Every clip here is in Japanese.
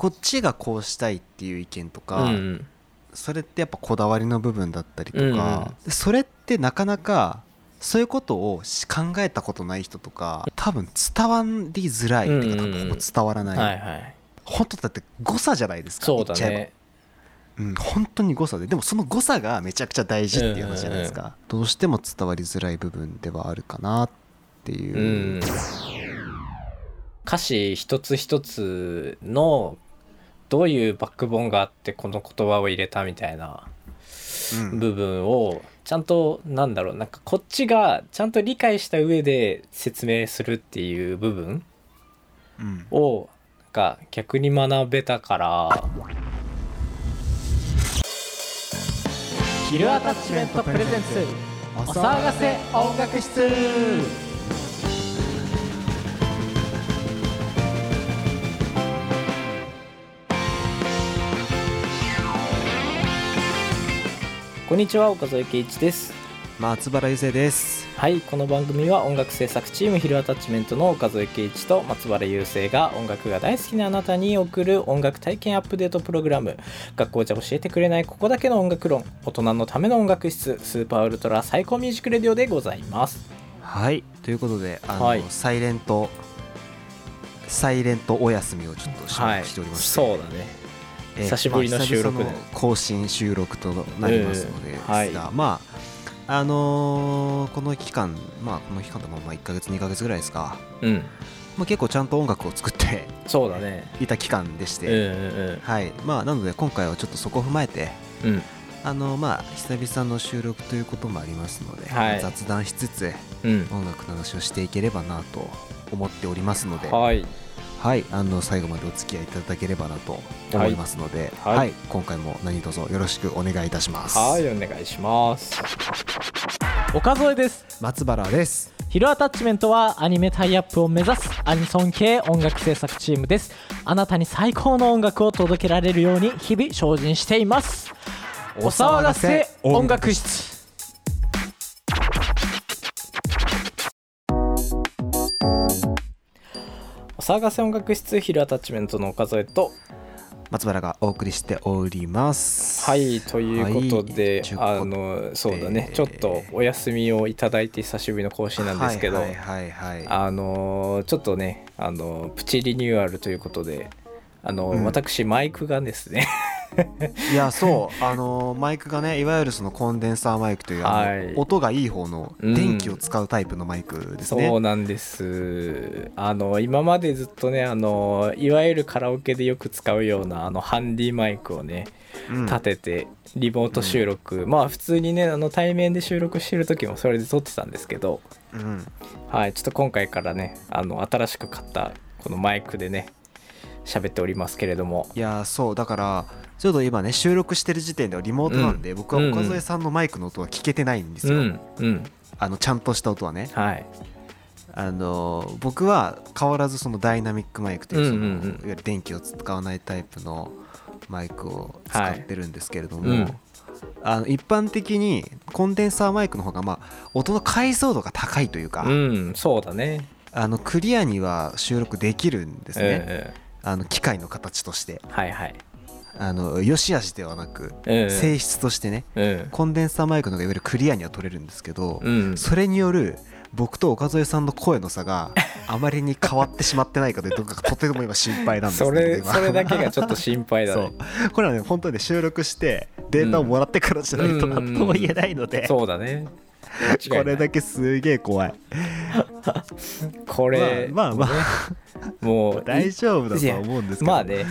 こっちがこうしたいっていう意見とか、うんそれってやっぱこだわりの部分だったりとか、うんそれってなかなかそういうことをし考えたことない人とか多分伝わりづらい、うんうんてか多分伝わらない、はいはい。本当だって誤差じゃないですかそうだね。うん、本当に誤差で。でもその誤差がめちゃくちゃ大事っていう話じゃないですか、どうしても伝わりづらい部分ではあるかなっていう。う、ん。歌詞一つ一つのどういうバックボーンがあってこの言葉を入れたみたいなうん。部分をちゃんとなんだろうなんかこっちがちゃんと理解した上で説明するっていう部分うん。をが逆に学べたからヒルアタッチメントプレゼンツお騒がせ音楽室こんにちは岡添圭一です。松原優生です。はいこの番組は音楽制作チームヒルアタッチメントの岡添圭一と松原雄生が音楽が大好きなあなたに送る音楽体験アップデートプログラム。学校じゃ教えてくれないここだけの音楽論。大人のための音楽室。スーパーウルトラ最高ミュージックレディオでございます。はいということであの、はい。サイレントサイレントお休みをちょっと収はい。ておりまして、そうだねえー久しぶりの収録の更新収録となりますのでですが、うんはいまああのーこの期間まあこの期間でもまあ1ヶ月2ヶ月ぐらいですか、うん。まあ、結構ちゃんと音楽を作ってそうだね。いた期間でしうんて、うん。はい。まあなので今回はちょっとそこを踏まえてうん。うんあのまあ久々の収録ということもありますので、はい。雑談しつつうん。音楽の話をしていければなと思っておりますので、はいはい、あの最後までお付き合いいただければなと思いますので、はい。はい今回も何卒よろしくお願いいたします。はいお願いします。岡添です。松原です。ヒルアタッチメントはアニメタイアップを目指すアニソン系音楽制作チームです。あなたに最高の音楽を届けられるように日々精進しています。お騒がせ音楽室お騒がせ音楽室ヒルアタッチメントの岡添と松原がお送りしております。はいということで、はいあのそうだねえーちょっとお休みをいただいて久しぶりの更新なんですけど、はいはいはい、はい。あのーちょっとね、あのープチリニューアルということで、あのーうん私マイクがですねいやそうあのマイクがねいわゆるそのコンデンサーマイクという、はい。音がいい方のうん電気を使うタイプのマイクですね。そうなんです。あの今までずっとねあのいわゆるカラオケでよく使うようなあのハンディマイクをねうん。立ててリモート収録、まあ普通にねあの対面で収録してる時もそれで撮ってたんですけどうん。はいちょっと今回からねあの新しく買ったこのマイクでね喋っておりますけれども。いやそうだからちょうど今ね収録してる時点ではリモートなんで、僕は岡添さんのマイクの音は聞けてないんですよ、あのちゃんとした音はね。はい。あの僕は変わらずそのダイナミックマイクというその、いわゆる電気を使わないタイプのマイクを使ってるんですけれども、はい。うん。あの一般的にコンデンサーマイクの方がまあ音の解像度が高いというか、うんそうだね。あのクリアには収録できるんですね、えあの機械の形として。えはいはいあの良し悪しではなく、ええ。性質としてねうんコンデンサーマイクの方がいわゆるクリアには取れるんですけど、うん。それによる僕と岡添さんの声の差が あまりに変わってしまってないかというととても今心配なんですそけどそれだけがちょっと心配だ そねう。これはね本当にね収録してデータをもらってからじゃないとうん何とも言えないので、そうだね。これだけすげえ怖い。これまあまあまねもう大丈夫だとは思うんですけど。まあね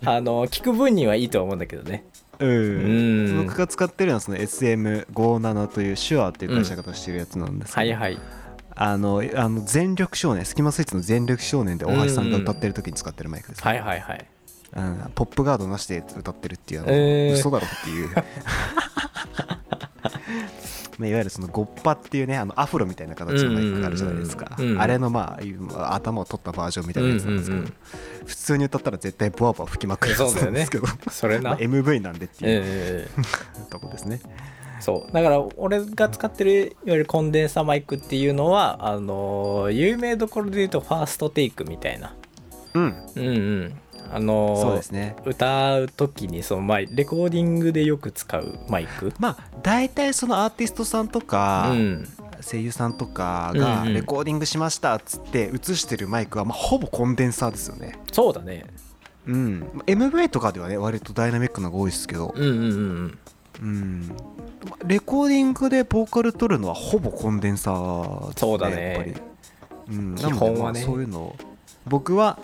あの聞く分にはいいとは思うんだけどね。うん。うん。僕が使ってるのはその SM57 という手話っていう会社が出してるやつなんですけど、はいはい。あのあの全力少年スキマスイッチの全力少年で大橋さんが歌ってる時に使ってるマイクです、はいはいはい。うん。ポップガードなしで歌ってるっていうあの、えー。嘘だろっていう まあいわゆるそのゴッパっていうねあのアフロみたいな形のマイクがあるじゃないですか、うん。うんあれのまあ頭を取ったバージョンみたいなやつなんですけど、うんうんうん普通に歌ったら絶対ボワボワ吹きまくるやつなんですけど、それまあな MV なんでっていうええ とこですね、そう。だから俺が使ってるいわゆるコンデンサーマイクっていうのはあの有名どころで言うとファーストテイクみたいな。うん。うんうんあのーそうですね。歌う時にそのマイレコーディングでよく使うマイク？まあ大体そのアーティストさんとか、うん。声優さんとかがレコーディングしましたっつって映してるマイクはまあほぼコンデンサーですよね。そうだね。うん。MV とかではね割とダイナミックなのが多いですけど。うんうんうんうん。レコーディングでボーカル取るのはほぼコンデンサーですそうだね。やっぱり、うん、基本はね。そういうのを。僕は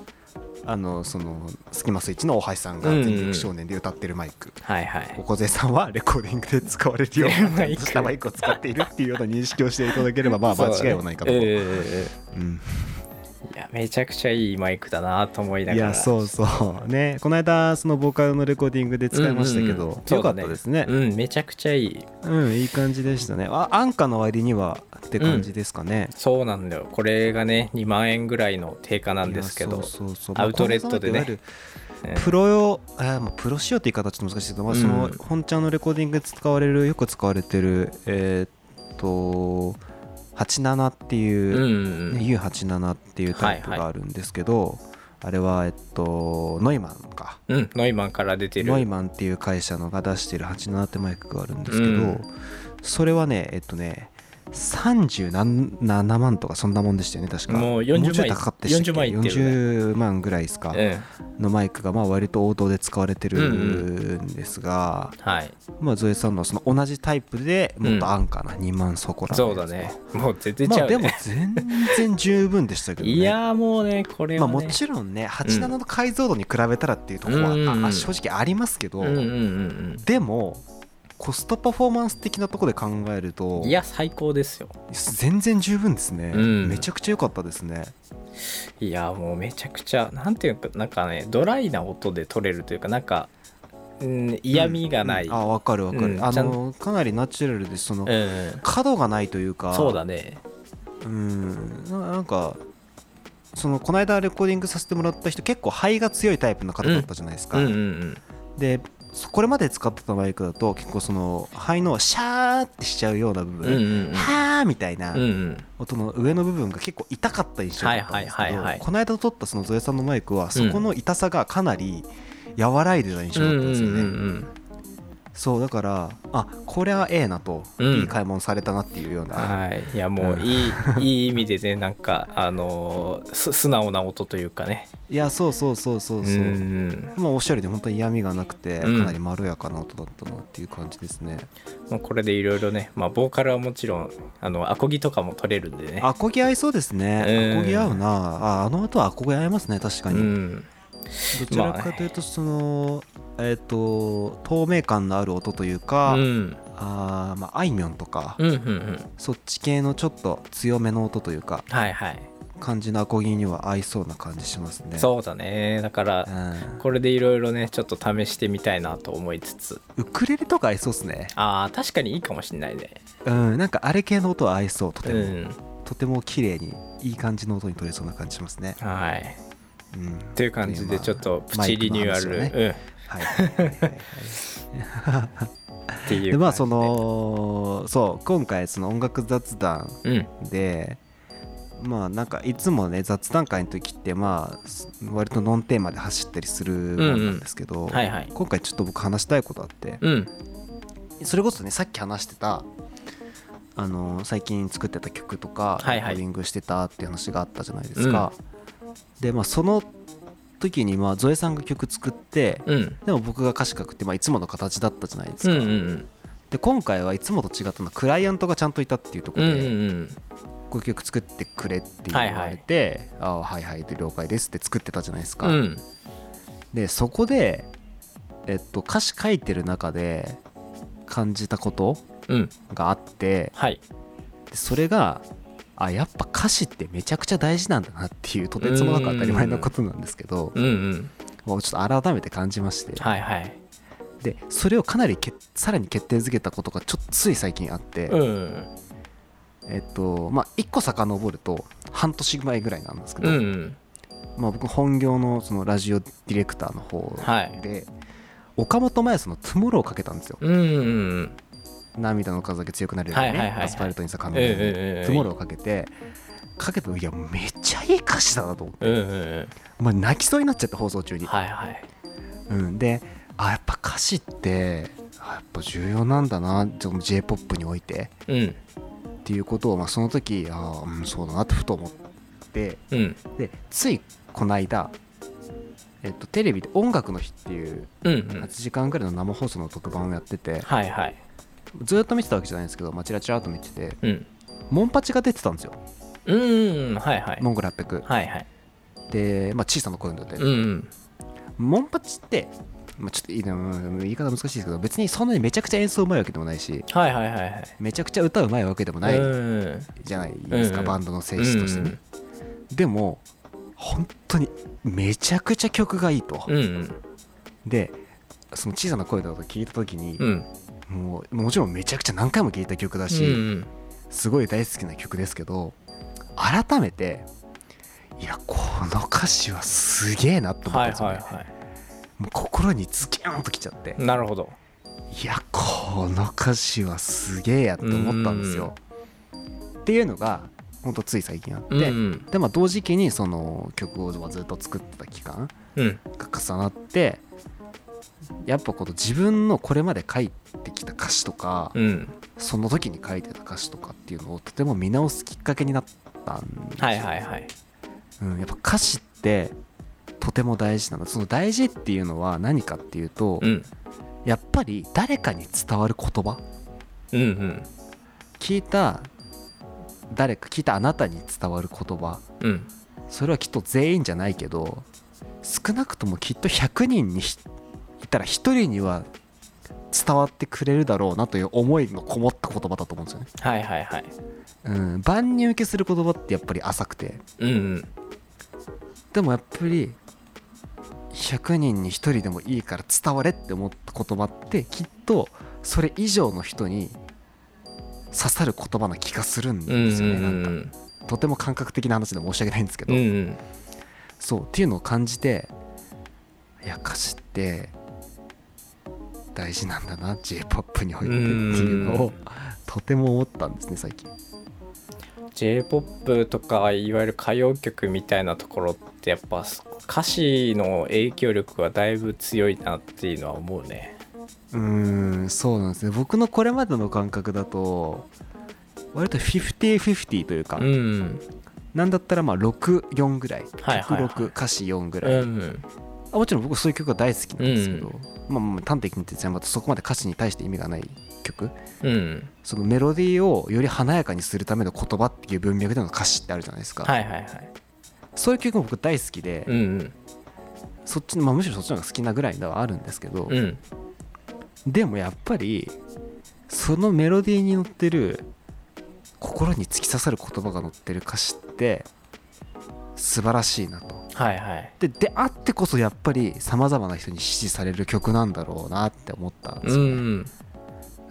あのそのスキマスイッチの大橋さんが全力少年で歌ってるマイク、はいはい。おこぜさんはレコーディングで使われるようなしたマイクを使っているっていうような認識をしていただければまあ 間違いはないかと、ええ。うん、いやめちゃくちゃいいマイクだなと思いないがら。やそうそう。ね。この間そのボーカルのレコーディングで使いましたけど、うん。うんうんよかったですね。うんめちゃくちゃいい。うんいい感じでしたね。あ安価の割にはって感じですかね、そうなんだよ。これがね2万円ぐらいの定価なんですけど。いやそうそうそうアウトレットでね。プロ用あーまあプロ仕様って言い方はちょっと難しいけど、まあ、そのうん本ちゃんのレコーディングで使われるよく使われてるえーっと87っていう、うんうんね U87 っていうタイプがあるんですけど、あれはえっとノイマンか。うんノイマンから出てる。ノイマンっていう会社のが出してる87ってマイクがあるんですけど、うん。それはねえっとね37万とかそんなもんでしたよね確か。もう40万高かったでしたっけ？40万ね。40万ぐらいですか、うんのマイクがまあ割と王道で使われてるんですが、はいまあゾエさんのはその同じタイプでもっと安価な2万そこらのそうだね。もう全然まあでも全然十分でしたけどね。いやーもうねこれまあはねもちろんね87の解像度に比べたらっていうところは、うん。うんうんあ正直ありますけど、うんうんうん。でもコストパフォーマンス的なところで考えるとうんいや最高ですよ。全然十分ですね、うん。めちゃくちゃ良かったですね。いやもうめちゃくちゃなんていうかなんかねドライな音で取れるというかなんか、うん、嫌味がない、あ分かる分かる、あうんちゃのかなりナチュラルでその、うん。角がないというか。そうだね。うん。ななんかそのこの間レコーディングさせてもらった人結構肺が強いタイプの方だったじゃないですか、うんうんうんでそこれまで使ってたマイクだと結構その肺のシャーってしちゃうような部うん分、うんうん。はーみたいなうんうん。音の上の部分が結構痛かった印象だったんですけはいはいはいこの間撮ったそのゾエさんのマイクはそこの痛さがかなり和らいでた印象だったんですよね、うんうんうんそうだからあこれはええなと、うん。いい買い物されたなっていうような、はい。いやもういい、いい意味でねなんかあのーす素直な音というかね。いやそうそうそうそうそう、ん。まあおっしゃるように本当に嫌味がなくてかうん。なりまろやかな音だったなっていう感じですね、もうこれでいろいろねまあボーカルはもちろんあのアコギとかも取れるんでね。アコギ合いそうですね、うん。アコギ合うな。ああの音はアコギ合いますね確かうに、ん。どちらかというとその、えっ、と透明感のある音というか、うん。あーまああいみょんとか、うんうんうん。そっち系のちょっと強めの音というかはいはい。感じのアコギには合いそうな感じしますね。そうだね。だからうん。これでいろいろねちょっと試してみたいなと思いつつ。ウクレレとか合いそうですね。あー確かにいいかもしんないね。うんなんかあれ系の音は合いそうとても、うん。とても綺麗にいい感じの音に取れそうな感じしますね。はい。うん。という感じでちょっとプチリニューアル、ね。はいはいはいはいはいうんっていうで。まあそのそう今回その音楽雑談うん。でまあなんかいつもね雑談会の時ってまあ割とノンテーマで走ったりするもんなんですけど、はいはい。今回ちょっと僕話したいことあってうん。それこそねさっき話してたあの最近作ってた曲とかはいはい。レコーディングしてたっていう話があったじゃないですか、でまあその時にまあゾエさんが曲作ってうん。でも僕が歌詞書くってまあいつもの形だったじゃないですか、うんうんうん。で今回はいつもと違ったのはクライアントがちゃんといたっていうとこうんろで、うんうんこういう曲作ってくれって言われて、ああはいはいで了解ですって作ってたじゃないですか、うん。でそこで、えっと、歌詞書いてる中で感じたことうん。があってはい。でそれがあやっぱ歌詞ってめちゃくちゃ大事なんだなっていうとてつもなく当たり前のことなんですけどうん。うんもうちょっと改めて感じまして。はいはい。でそれをかなりけさらに決定づけたことがちょっとつい最近あって、うん。えっとまあ1個遡ると半年前ぐらいなんですけど、うんうん。まあ、僕本業のそのラジオディレクターの方はい。で、岡本真夜さんの「トゥモロー」をかけたんですよ。うんうんうん涙の数だけ強くなるようにね、はいはいはいはい。アスファルトに咲く花のええええええ。トゥモローをかけてかけた時いやめっちゃいい歌詞だなと思って、うんうんうん。まあ、泣きそうになっちゃって放送中に、はいはい。うん、であやっぱ歌詞ってあやっぱ重要なんだな j p o p において。うん。っていうことを、まあ、その時ああ、うん、そうだなってふと思って。うん。でついこの間、えっと、テレビで「音楽の日」っていううんうん。8時間ぐらいの生放送の特番をやってて。はいはいずっと見てたわけじゃないんですけど、まあ、チラチラっと見ててうん。モンパチが出てたんですよ。うんうんはいはい。モンゴル800はいはい。で、まあ、小さな声ので、うんうん。モンパチって、まあ、ちょっと言い方難しいですけど別にそんなにめちゃくちゃ演奏うまいわけでもないしはいはいはいはい。めちゃくちゃ歌うまいわけでもないうんじゃないですか、うんバンドの性質としてね、でも本当にめちゃくちゃ曲がいいと、うんうん。でその小さな声だと聞いた時にう、んもうもちろんめちゃくちゃ何回も聴いた曲だし、うんすごい大好きな曲ですけど改めていやこの歌詞はすげえなと思ったはいんですよね、はいはもう心にズキュンときちゃって。いなるほど。いやこの歌詞はすげえやって思ったんですよ。っていうのがほんとつい最近あって、うんうん。でまあ同時期にその曲をずっと作ってた期間うん。が重なってやっぱこの自分のこれまで書いた歌詞とか、うん。その時に書いてた歌詞とかっていうのをとても見直すきっかけになったんですよ。はいはいはい。うん、やっぱ歌詞ってとても大事なの。その大事っていうのは何かっていうと、うん。やっぱり誰かに伝わる言葉。うんうん。聞いた誰か聞いたあなたに伝わる言葉。うん。それはきっと全員じゃないけど少なくともきっと100人にひいたら1人には伝わってくれるだろうなという思いのこもった言葉だと思うんですよね。はいはいはい。うん、万人受けする言葉ってやっぱり浅くて。うんうん。でもやっぱり100人に1人でもいいから伝われって思った言葉ってきっとそれ以上の人に刺さる言葉な気がするんうんですよね、うなんかんとても感覚的な話で申し訳ないんですけど、うんうん。そうっていうのを感じていや歌詞って大事なんだな j p o p においてっていうのうんをとても思ったんですね最近。J p o p とかいわゆる歌謡曲みたいなところってやっぱ歌詞の影響力がだいぶ強いなっていうのは思うね。うーんそうなんですね僕のこれまでの感覚だと割と50-50というか、うん。なんだったらまあ64ぐらい。はいはいはい。曲6歌詞4ぐうらい、んあもちろん僕そういう曲が大好きなんですけど、まあまあ端的に言ってまたそこまで歌詞に対して意味がない曲。うん。そのメロディーをより華やかにするための言葉っていう文脈での歌詞ってあるじゃないですか、はいはいはい。そういう曲も僕大好きで、うんうん。そっちまあ、むしろそっちの方が好きなぐらいではあるんですけど、うん。でもやっぱりそのメロディーに乗ってる心に突き刺さる言葉が載ってる歌詞って素晴らしいなと。はいはい。でであってこそやっぱりさまざまな人に支持される曲なんだろうなって思ったんですよ、うん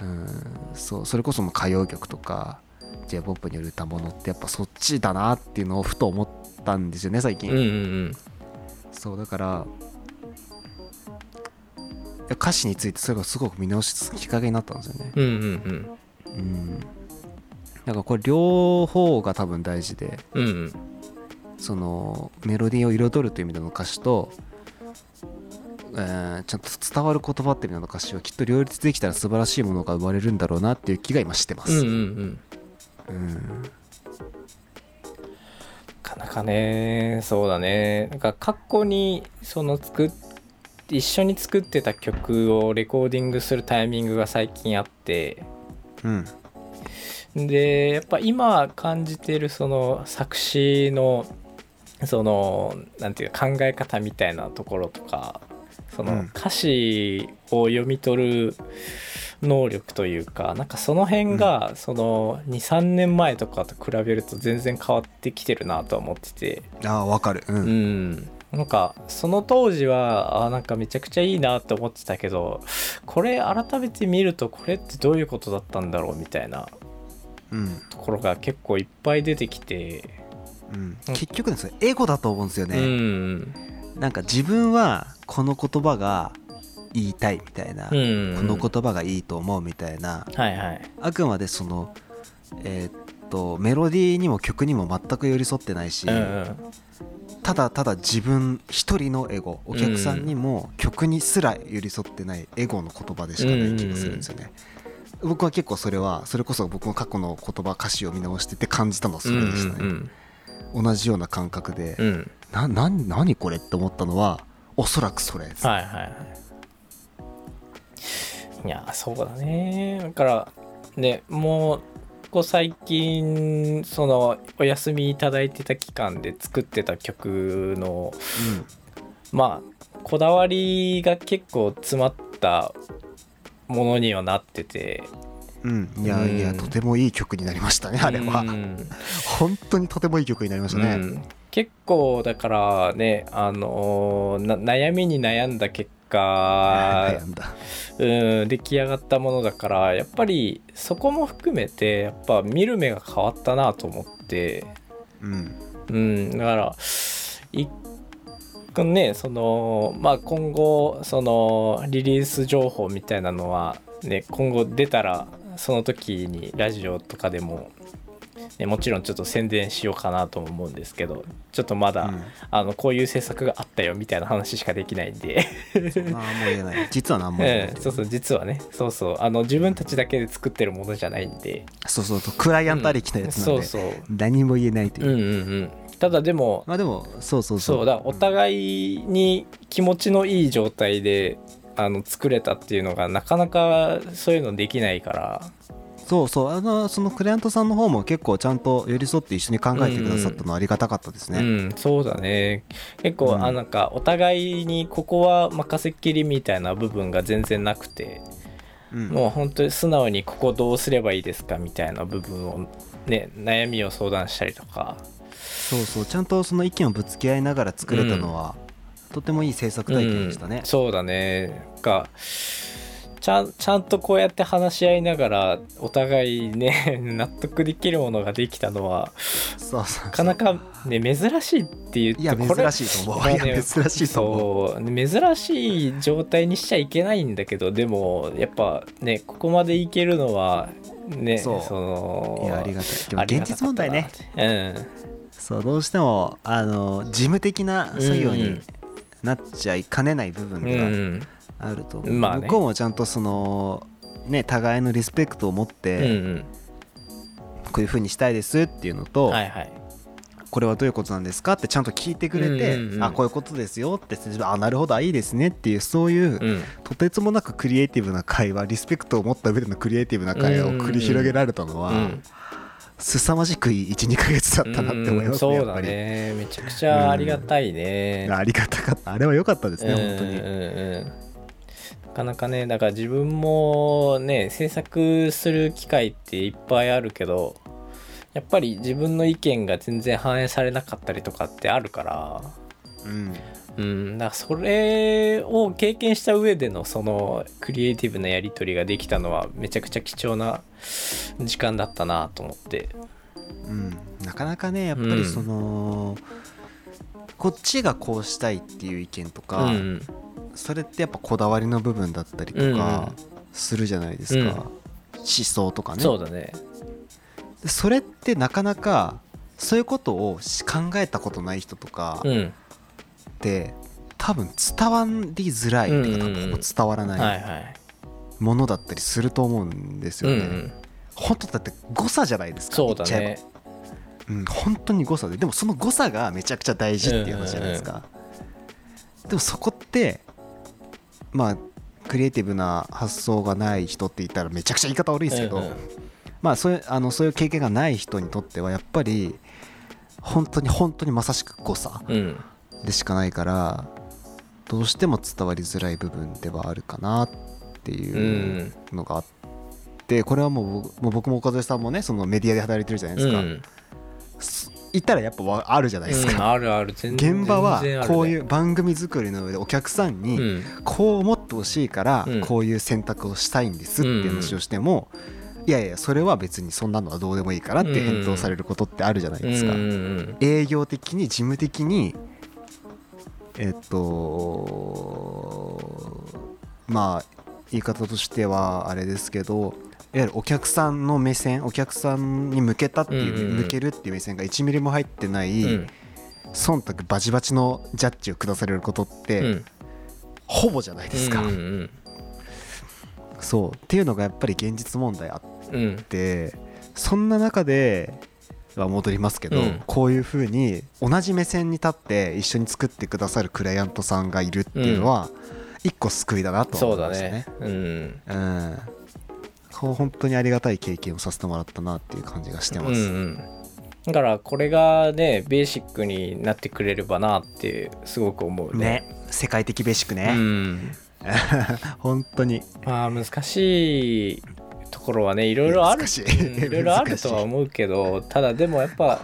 うん。そうそれこそもう歌謡曲とか j p o p による歌物ってやっぱそっちだなっていうのをふと思ったんですよね最近、うんうんそうだから歌詞についてそれがすごく見直すきっかけになったんですよね。うんうんうん。うん。だからこれ両方が多分大事でうんうんそのメロディーを彩るという意味での歌詞と、えーちゃんと伝わる言葉っていう意味での歌詞はきっと両立できたら素晴らしいものが生まれるんだろうなっていう気が今してます、うんうんうん。うん。なかなかねそうだね。なんか過去にその作っ一緒に作ってた曲をレコーディングするタイミングが最近あって。うん。でやっぱ今感じてるその作詞のそのなんていうか考え方みたいなところとかそうん。の歌詞を読み取る能力というかなんかその辺がその23年前とかと比べると全然変わってきてるなとは思ってて。ああわかる。うん、うん。なんかその当時はあなんかめちゃくちゃいいなって思ってたけどこれ改めて見るとこれってどういうことだったんだろうみたいなうん。ところが結構いっぱい出てきて、うん、結局ですねエゴだと思うんですようね、ん。なんか自分はこの言葉が言いたいみたいな、うん。この言葉がいいと思うみたいな。はいはい。あくまでその、えーっとメロディーにも曲にも全く寄り添ってないし、うんうん。ただただ自分一人のエゴお客さんにも曲にすら寄り添ってないエゴの言葉でしかない気がするんですよね、僕は結構それはそれこそ僕も過去の言葉歌詞を見直してて感じたのはそれでしたね、うん同じような感覚で、うん。うんなな何これって思ったのはおそらくそれ。です、はいはいはい。いやそうだね。だからねもうここ最近そのお休みいただいてた期間で作ってた曲のまあこだわりが結構詰まったものにはなっててうん、うん、いやいやうんとてもいい曲になりましたねあれは。う ん本当にとてもいい曲になりましたね、うん。結構だからねあの悩みに悩んだ結果悩んだ。うん出来上がったものだからやっぱりそこも含めてやっぱ見る目が変わったなと思って。うん。うん。だから一個ねそのまあ今後そのリリース情報みたいなのはね今後出たらその時にラジオとかでも、ね、もちろんちょっと宣伝しようかなとも思うんですけどちょっとまだ、うん。あのこういう制作があったよみたいな話しかできないんで。何も言えない。実は何も言えない、うん、そうそう実はね。そうそう。あの自分たちだけで作ってるものじゃないんで。そうそうそうクライアントありきのやつなんで、そうそう。何も言えないという。う、んうんうん。ただでもまあでもそうそうそう。そうだお互いに気持ちのいい状態であの作れたっていうのがなかなかそういうのできないから。そうそう。あのそのクライアントさんの方も結構ちゃんと寄り添って一緒に考えてくださったのはありがたかったですね、うんそうだね。結構、うん。あなんかお互いにここは任せっきりみたいな部分が全然なくてうん。もう本当に素直にここどうすればいいですかみたいな部分をね悩みを相談したりとか。そうそう。ちゃんとその意見をぶつけ合いながら作れたのは、とてもいい制作体験でしたね。うん、そうだね。がちゃんちゃんとこうやって話し合いながらお互いね 納得できるものができたのはそうそうなかなかね珍しいって言っていや珍しいと思う。まあいや珍しいと思う。そう珍しい状態にしちゃいけないんだけどでもやっぱねここまでいけるのはねそう。のいやありがたい。でも現実問題ね。うん。そうどうしてもあの事務的な作業になっちゃいかねない部分うがん。あると思う、まあね。向こうもちゃんとそのね互いのリスペクトを持っうんうてん。こういう風にしたいですっていうのと、はいはい。これはどういうことなんですかってちゃんと聞いてくれて、うんうんうんあこういうことですよってあなるほどあいいですねっていうそういう、うん。とてつもなくクリエイティブな会話リスペクトを持った上でのクリエイティブな会話を繰り広げられたのは、うん凄まじくいい12ヶ月だったなって思いますね、うんそうだね。めちゃくちゃありがたいね、ありがたかった。あれは良かったですね、本当にうんうんうん。なかなかねだから自分もね制作する機会っていっぱいあるけどやっぱり自分の意見が全然反映されなかったりとかってあるからうんうんだからそれを経験した上でのそのクリエイティブなやり取りができたのはめちゃくちゃ貴重な時間だったなと思って。うん、なかなかねやっぱりその、こっちがこうしたいっていう意見とか、うんそれってやっぱこだわりの部分だったりとかするじゃないですか、うん思想とかね。そうだね。でそれってなかなかそういうことをし考えたことない人とかっうんて、多分伝わりづらい、うんうんうん。多分伝わらはいないはい。ものだったりすると思うんですよね、うんうん。本当だって誤差じゃないですかそうだね。うん、本当に誤差で。でもその誤差がめちゃくちゃ大事っていう話じゃないですか、でもそこってまあクリエイティブな発想がない人って言ったらめちゃくちゃ言い方悪いですけど、うんうん。まあそういうあのそういう経験がない人にとってはやっぱり本当に本当にまさしく誤差。うんでしかないからどうしても伝わりづらい部分ではあるかなっていうのがあってこれはもう僕も岡添さんもねそのメディアで働いてるじゃないですか、うん。す言ったらやっぱわあるじゃないですうんか、あるある。現場はこういう番組作りの上でお客さんにうん。こう思ってほしいからうん。こういう選択をしたいんですっていう話をしてもいやいやそれは別にそんなのはどうでもいいからって返答されることってあるじゃないですか。営業的に事務的にえっとまあ言い方としてはあれですけどゆるお客さんの目線お客さんに向けたっていう、向けるっていう目線が1ミリも入ってない、うん。忖度バチバチのジャッジを下されることって、うん。ほぼじゃないですか、そう。っていうのがやっぱり現実問題あってそんな中では戻りますけど、うん。こういうふうに同じ目線に立って一緒に作ってくださるクライアントさんがいるっていうのは、一個救いだなとそうだ思いましたねね。うん。うん。こう本当にありがたい経験をさせてもらったなっていう感じがしてます、うんうん。だからこれがねベーシックになってくれればなってすごく思うね。ね。世界的ベーシックうね、ん、本当に。まあ難しいところはねいろいろある。難しい。ろいろあるとは思うけどただでもやっぱ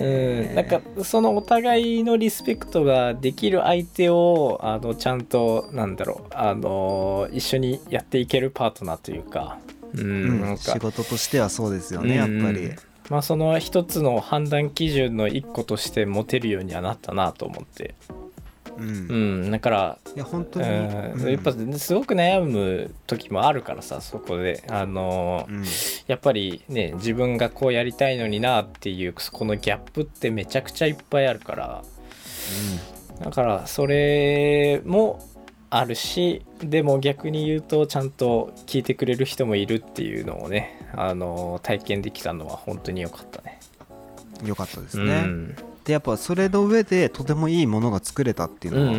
うん、なんかそのお互いのリスペクトができる相手をあのちゃんとなんだろうあの一緒にやっていけるパートナーというか、うんうんなんか。仕事としてはそうですよね、やっぱり、うんまあその一つの判断基準の一個として持てるようにはなったなと思って、うん。うん、だから、いや本当うんに、うん。やっぱすごく悩む時もあるからさそこで。あのうん。やっぱりね自分がこうやりたいのになっていうこのギャップってめちゃくちゃいっぱいあるから。だからそれもあるしでも逆に言うとちゃんと聞いてくれる人もいるっていうのをねあの体験できたのは本当に良かったね。うん、よかったですうね、んでやっぱそれの上でとてもいいものが作れたっていううんのは、う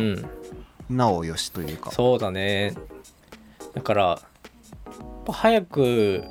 ん、なおよしというか。そうだね。だから早く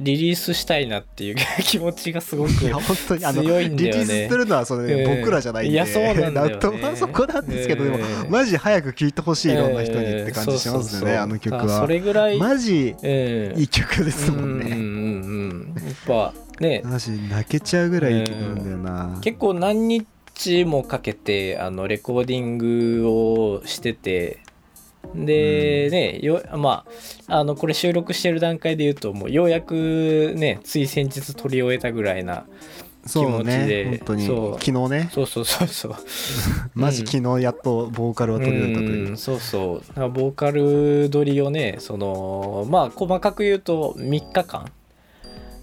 リリースしたいなっていう気持ちがすごく強いんだよね。リリースするのはそれ、うん。僕らじゃないんで。いやそうなんだよね。納得はそこなんですけど、でもうん。マジ早く聴いてほしいいろんな人にって感じしますよね、あの曲だからそはれぐらい、マジうん。いい曲ですもんね、うんうんうんうん。やっぱね。マジ泣けちゃうぐらいいい曲なんだよな、結構何日もかけてあのレコーディングをしててで、ねよまああのこれ収録してる段階で言うともうようやくねつい先日撮り終えたぐらいな気持ちで。ね本当に。そう。昨日ね。そうそうそうそう。マジ昨日やっとボーカルは取り終えたという。うんそうそう。ボーカル撮りをねそのまあ細かく言うと3日間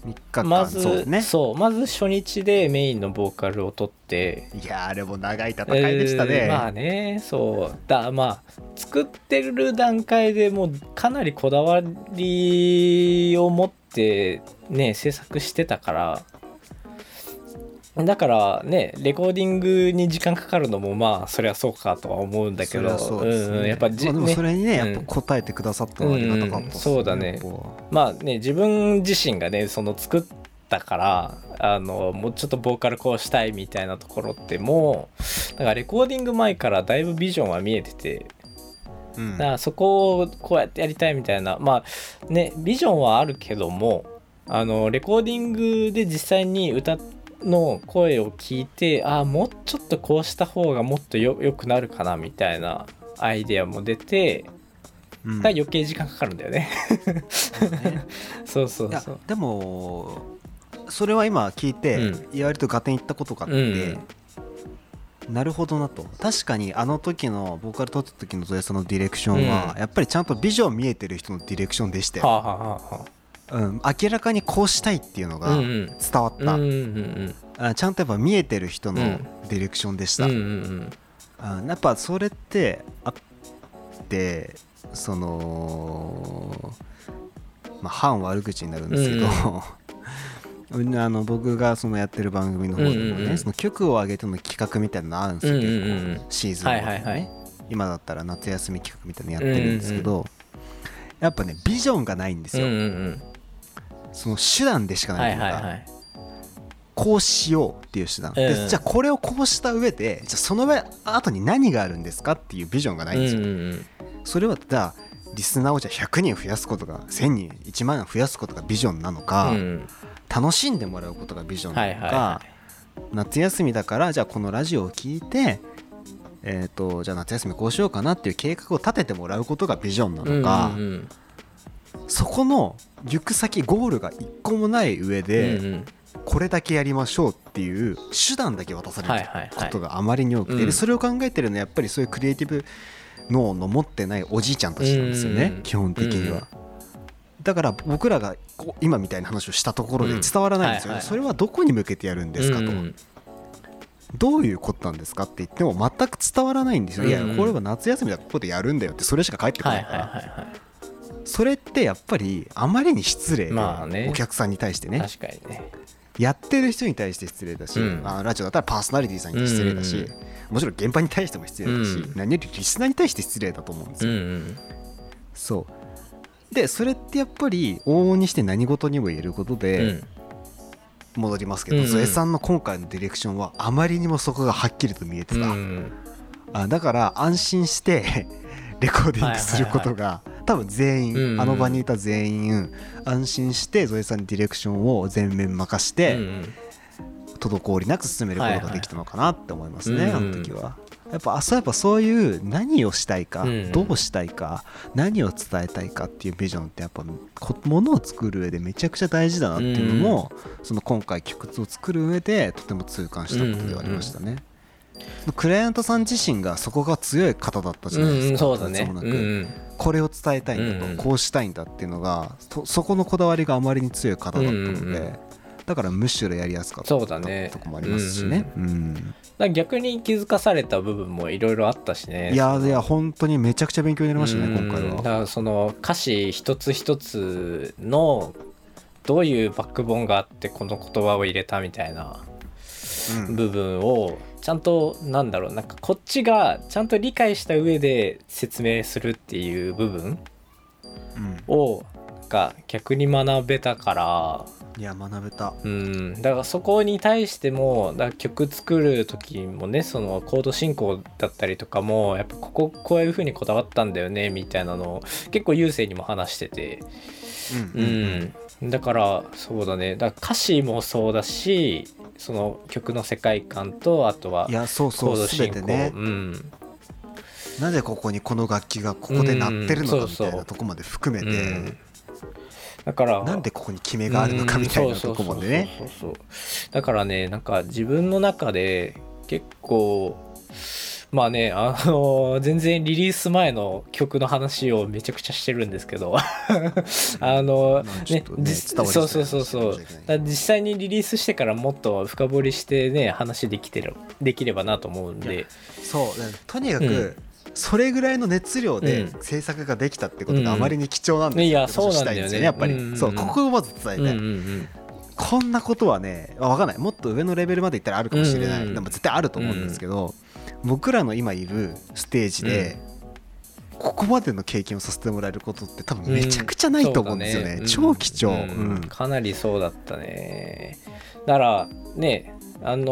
3日間。まずそうね。そう。まず初日でメインのボーカルを撮って。いやーあれも長い戦いでしたね、えーまあねそう。だまあ作ってる段階でもうかなりこだわりを持ってね制作してたからだからねレコーディングに時間かかるのもまあそりゃそうかとは思うんだけどそうんんやっぱじ、まあでもねそれにねうんやっぱ答えてくださったのはありがたかったっすうんそうだね。まあね自分自身がねその作ったからあのもうちょっとボーカルこうしたいみたいなところってもうだからレコーディング前からだいぶビジョンは見えててうん。だからそこをこうやってやりたいみたいなまあねビジョンはあるけどもあのレコーディングで実際に歌の声を聞いてああもうちょっとこうした方がもっとよ良くなるかなみたいなアイデアも出てうん。だから余計時間かかるんだよね。そうそうそうでもそれは今聞いて、うん。いや割と合点いったことがあって、うん。なるほどなと。確かにあの時のボーカル撮った時のゾエさんのディレクションは、うん。やっぱりちゃんとビジョン見えてる人のディレクションでしたよ、はあはあはあはうん、明らかにこうしたいっていうのあがうん伝うん。わった、うんうんあちゃんとやっぱ見えてる人のうん。ディレクションでした、うんうんうん。あやっぱそれってあってそのまあ反悪口になるんですけど、あの僕がそのやってる番組の方でもね、うんうんうん。その曲を上げての企画みたいなのあるんですよ、うんうんうん。うん結構シーズンごとにね、はいはいはい今だったら夏休み企画みたいなのやってるんですけど、やっぱねビジョンがないんですうんよ、うんうんその手段でしかはないというか、いはいはい。こうしようっていう手段、うんでじゃあこれをこうした上でじゃあその上後に何があるんですかっていうビジョンがないんですよ、うんうんうん。それはじゃあリスナーをじゃあ100人増やすことが1000人1万人増やすことがビジョンなのか、うん楽しんでもらうことがビジョンなはいのか、はい。は夏休みだからじゃあこのラジオを聞いてえー、とじゃあ夏休みこうしようかなっていう計画を立ててもらうことがビジョンないのか、うんうんそこの行く先ゴールが一個もない上うんで、うんうん。これだけやりましょうっていう手段だけ渡されることがあまりに多くて、それを考えてるのはやっぱりそういうクリエイティブ脳の持ってないおじいちゃんたちなんですよね、うん基本的には。だから僕らが今みたいな話をしたところで伝わらないんですよ、うんはいはい。それはどこに向けてやるんですかと、うんどういうことなんですかって言っても全く伝わらないんですよ、いやうん。これは夏休みだここでやるんだよってそれしか返ってこはないいから、それってやっぱりあまりに失礼で、まあね。お客さんに対してね。い確かにね。やってる人に対して失礼だし、うん。あラジオだったらパーソナリティさんに失礼だし、うんもちろん現場に対しても失礼だし、うん。何よりリスナーに対して失礼だと思うんですうんよ、うんそう。でそれってやっぱり往々にして何事にも言えることうでん。戻りますけど、うんうん。ゾエさんの今回のディレクションはあまりにもそこがはっきりと見えてた、うん。あだから安心してレコーディングすることが、多分全員、あの場にいた全員安心してゾエさんにディレクションを全面任して、うん滞りなく進めることができたのかなって思いますね、あの時は。やっぱあそうやっぱそういう何をしたいか、うん。どうしたいか何を伝えたいかっていうビジョンってやっぱこものを作る上でめちゃくちゃ大事だなっていうのも、その今回曲を作る上でとても痛感したことではありましたね。クライアントさん自身がそこが強い方だったじゃないですか、うんうんそうだね。とてつもなく。うんこれを伝えたいんだと、うんうん。こうしたいんだっていうのがそそこのこだわりがあまりに強い方だったので、うんうんだからむしろやりやすかったそうだねとこもありますしね。うんだから逆に気づかされた部分もいろいろあったしね。いやいや本当にめちゃくちゃ勉強になりましたね、うん。今回は。だからその歌詞一つ一つのどういうバックボーンがあってこの言葉を入れたみたいなうん。部分をちゃんとなんだろうなんかこっちがちゃんと理解した上で説明するっていう部分うん。をが逆に学べたから。いや学べた。うん。だからそこに対してもだ曲作る時もねそのコード進行だったりとかもやっぱこここういう風にこだわったんだよねみたいなのを結構優勢にも話してて。うん。うん、だからそうだね。だから歌詞もそうだしその曲の世界観とあとはいやそうコーそう全てね。うん。なぜここにこの楽器がここで鳴ってるのかみたいなとこまで含めうてん。だからなんでここに決めがあるのかみたいなとこまでね。だからねなんか自分の中で結構まあねあの全然リリース前の曲の話をめちゃくちゃしてるんですけど。あのねまあちょっとね実伝わりづらいそうそうそうそう。実際にリリースしてからもっと深掘りしてね話できてるできればなと思うんで。そうとにかくうん。それぐらいの熱量でうん。制作ができたってことがあまりに貴重なんですよ、いやってことをしたいんですそうなんだよね。やっぱり、うんうんうん。そうここをまず伝えたい、うんうんうん。こんなことはね分かんない。もっと上のレベルまでいったらあるかもしれない、うんうん。でも絶対あると思うんですけど、僕らの今いるステージで、ここまでの経験をさせてもらえることって多分めちゃくちゃないと思うんですよね,、そうだ超貴重、ううん。ん。かなりそうだったね。だからねあの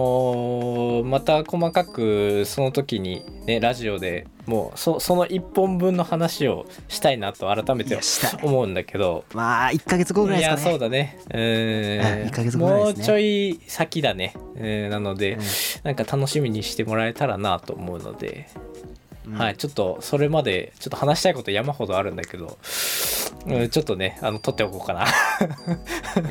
ーまた細かくその時にねラジオでもうそその1本分の話をしたいなと改めて思うんだけど。まあ1か月後ぐらいいやですかねそうだね。うーん。あ一ヶ月後ぐらいもうですね。ちょい先だね、えーなので、うん。なんか楽しみにしてもらえたらなと思うので、うん。はい、ちょっとそれまでちょっと話したいこと山ほどあるんだけど、うん、ちょっとねあの取っておこうかな。いや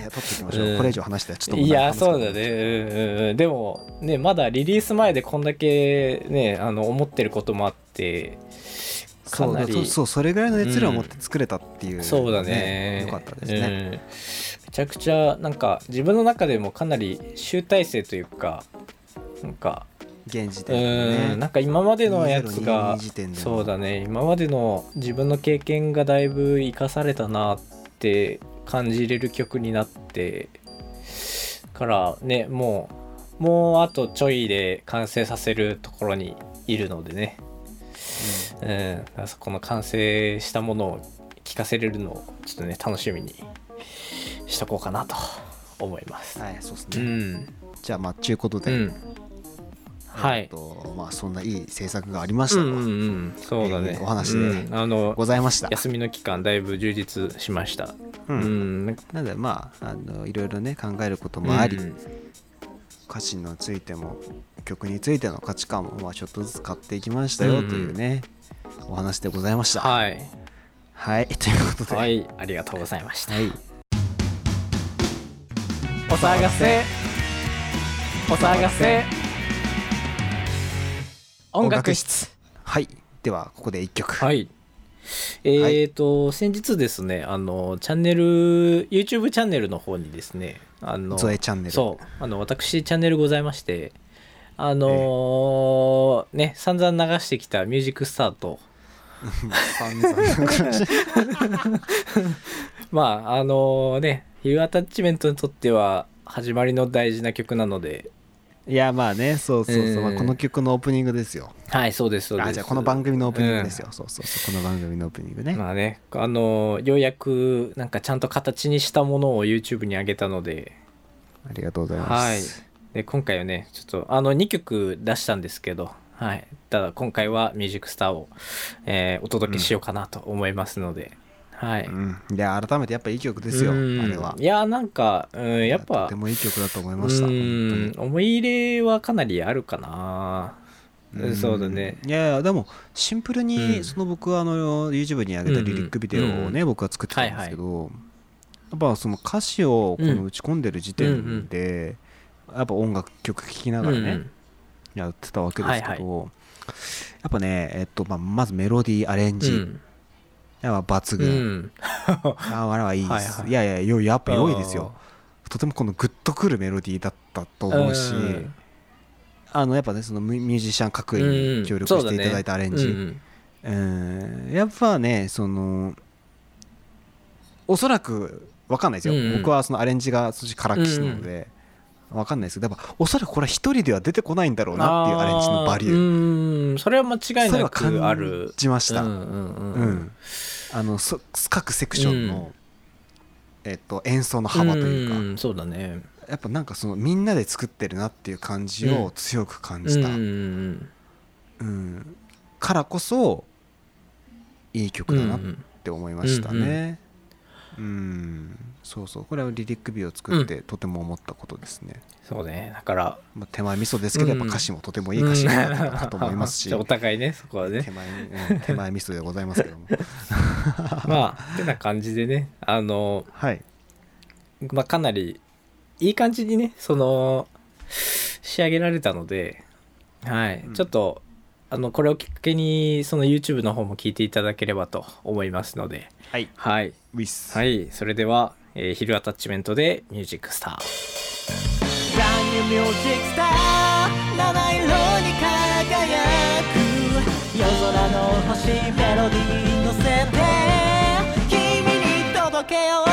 取っていきましょう、うん。これ以上話したらちょっといやそうだね、うんうん。うん、でもねまだリリース前でこんだけねあの思ってることもあってかなりだそうそれぐらいの熱量を持って作れたっていう、そうだね。よかったですね、うん、めちゃくちゃなんか自分の中でもかなり集大成というかなんか現時う点でね。んなんか今までのやつが2022時点での。そうだね。今までの自分の経験がだいぶ生かされたなって感じれる曲になってからねもうもうあとちょいで完成させるところにいるのでね、うん、だからそこの完成したものを聞かせれるのをちょっとね楽しみにしとこうかなと思います。はいそうですうね、ん、じゃあまあちゅうことで、うん、はい。えっとまあそんないい制作がありましたと、うんうんうん、そうだね、えーお話でうん。あのございました。休みの期間だいぶ充実しました。ううん。ん、なのでまああのいろいろね考えることもあり、うん。歌詞についても曲についての価値観もまあちょっとずつ買っていきましたよというね、お話でございました。はい。はい。ということで。ははい、い。ありがとうございました。はい、お騒がせ。お騒がせ音楽室。はい。ではここで1曲、はい。えっ、と、先日ですね、あの、チャンネル、YouTube チャンネルの方にですね、あの、ゾエチャンネル。そう、あの、私、チャンネルございまして、あのね、散々流してきたミュージックスタート、まあ、あのね、ヒルアタッチメントにとっては、始まりの大事な曲なので、いやまあねそうそうそう、うん。まあ、この曲のオープニングですよ。はい、そうです、そうです。あじゃあこの番組のオープニングですよ、そうそうそうこの番組のオープニングね、まあね、あのようやくなんかちゃんと形にしたものを YouTube に上げたので、ありがとうございはい。ます、。で今回はね、ちょっとあの2曲出したんですけど、はい。ただ今回はミュージックスターを、えーお届けしようかなと思いますので、はい。うん、いや改めてやっぱいい曲ですよあうん。れは。いやなんか、うん、やっぱとてもいい曲だと思いましたう本ん思い入れはかなりあるかな。うん。そうだね。いやでもシンプルうん。にその僕はあの YouTube に上げたリリックビデオをね、僕は作ってたんですけど、やっぱその歌詞をこの打ち込んでる時点で、やっぱ音楽曲聴きながらね、うんやってたわけですけど、はい。やっぱね、えっとまあ、まずメロディーアレンジ、うんやっぱ抜う群、ん。ああれはいいです、はいはい。いやいやよやっぱ良いですよ。とてもこのグッとくるメロディーだったと思うし、うん。あのやっぱねそのミミュージシャン各位うんに協力していただいたアレンジ、うん。うんやっぱねそのおそらくわかんないですよ、僕はそのアレンジが少しからっきしなので、わかんないです。けどやっぱおそらくこれは一人では出てこないんだろうなっていうアレンジのバリュー。うんそれは間違いそれなくある。じました、ううんんうん。うん。あのそ各セクションの、えっと、演奏の幅というか、んそうだね。やっぱなんかそのみんなで作ってるなっていう感じを強く感じた、ううんんうん。からこそいい曲だなっうんて思いましたねうん。そうそう。これはリリックビを作ってとても思ったことですね、そうね。だからまあ、手前味噌ですけどやっぱ歌詞もとてもいい歌詞だったなと思いますし、うんお互いねそこはね。手前,、うん、手前味噌でございますけども。まあてな感じでね。あのはい。まあかなりいい感じにねその仕上げられたのではい、うん。ちょっとあのこれをきっかけにその YouTube の方も聞いていただければと思いますので。はい。はい。ウィスはい。それでは、えーヒルアタッチメントでミュージックスター Brand new music star 七色に輝く。夜空の星メロディー乗せて君に届けよう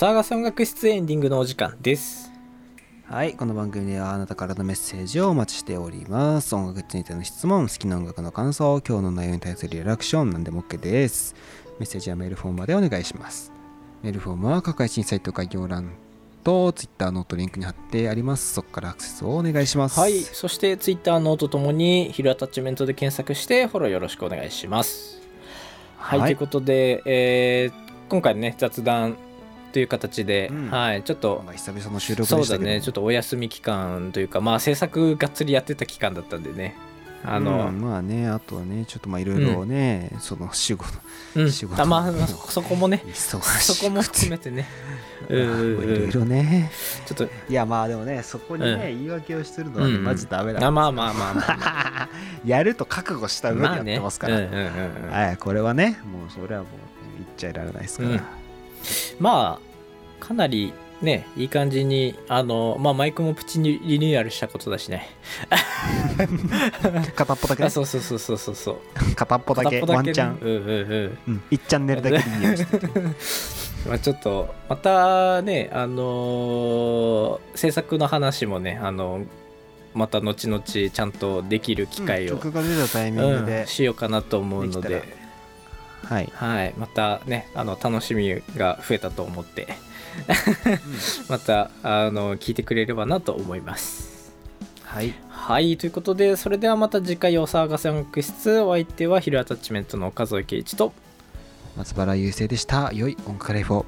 騒がせ音楽室エンディングのお時間ですはい、この番組ではあなたからのメッセージをお待ちしております。音楽についての質問、好きな音楽の感想、今日の内容に対するリアクション、何でも OK です。メッセージはメールフォームまでお願いします。メールフォームは各配信サイト概要欄と Twitter ノートリンクに貼ってあります。そこからアクセスをお願いします。はいそして Twitter ノートともにヒルアタッチメントで検索してフォローよろしくお願いしますはい、はいということで、えー今回ね雑談という形で、うん。はいちょっとまあ久々の収録そうだねちょっとお休み期間というかまあ制作がっつりやってた期間だったんでね。あの、うんまあねあとはねちょっとまあいろいろね、その仕事うん。仕事。あまあそそこもね 忙そこも含めてね。ういんうん。うんろいろね。ちょっといやまあでもねそこにね、うん。言い訳をしてるのはね、うん。マジダメだあまあまあまあまあまあ。やると覚悟した上でやってますから、うんうんうんうん。はいこれはねもうそれはもう言っちゃいられないですから、うんまあかなりねいい感じにあのまあマイクもプチにリニューアルしたことだしね。片っぽだけね。あそうそうそうそうそうそう。片っぽだけワンチャン、うんうんうん。うん、1チャンネルだけリニューアルしてまあちょっと またねあのー制作の話もねあのまた後々ちゃんとできる機会を、曲が出たタイミングうんで、しようかなと思うのではい、はい。またねあの楽しみが増えたと思って。またあの聞いてくれればなと思います。はい。はい。ということでそれではまた次回お騒がせ音楽室お相手はヒルアタッチメントの岡添圭一と松原優生でした。良い音楽ライフを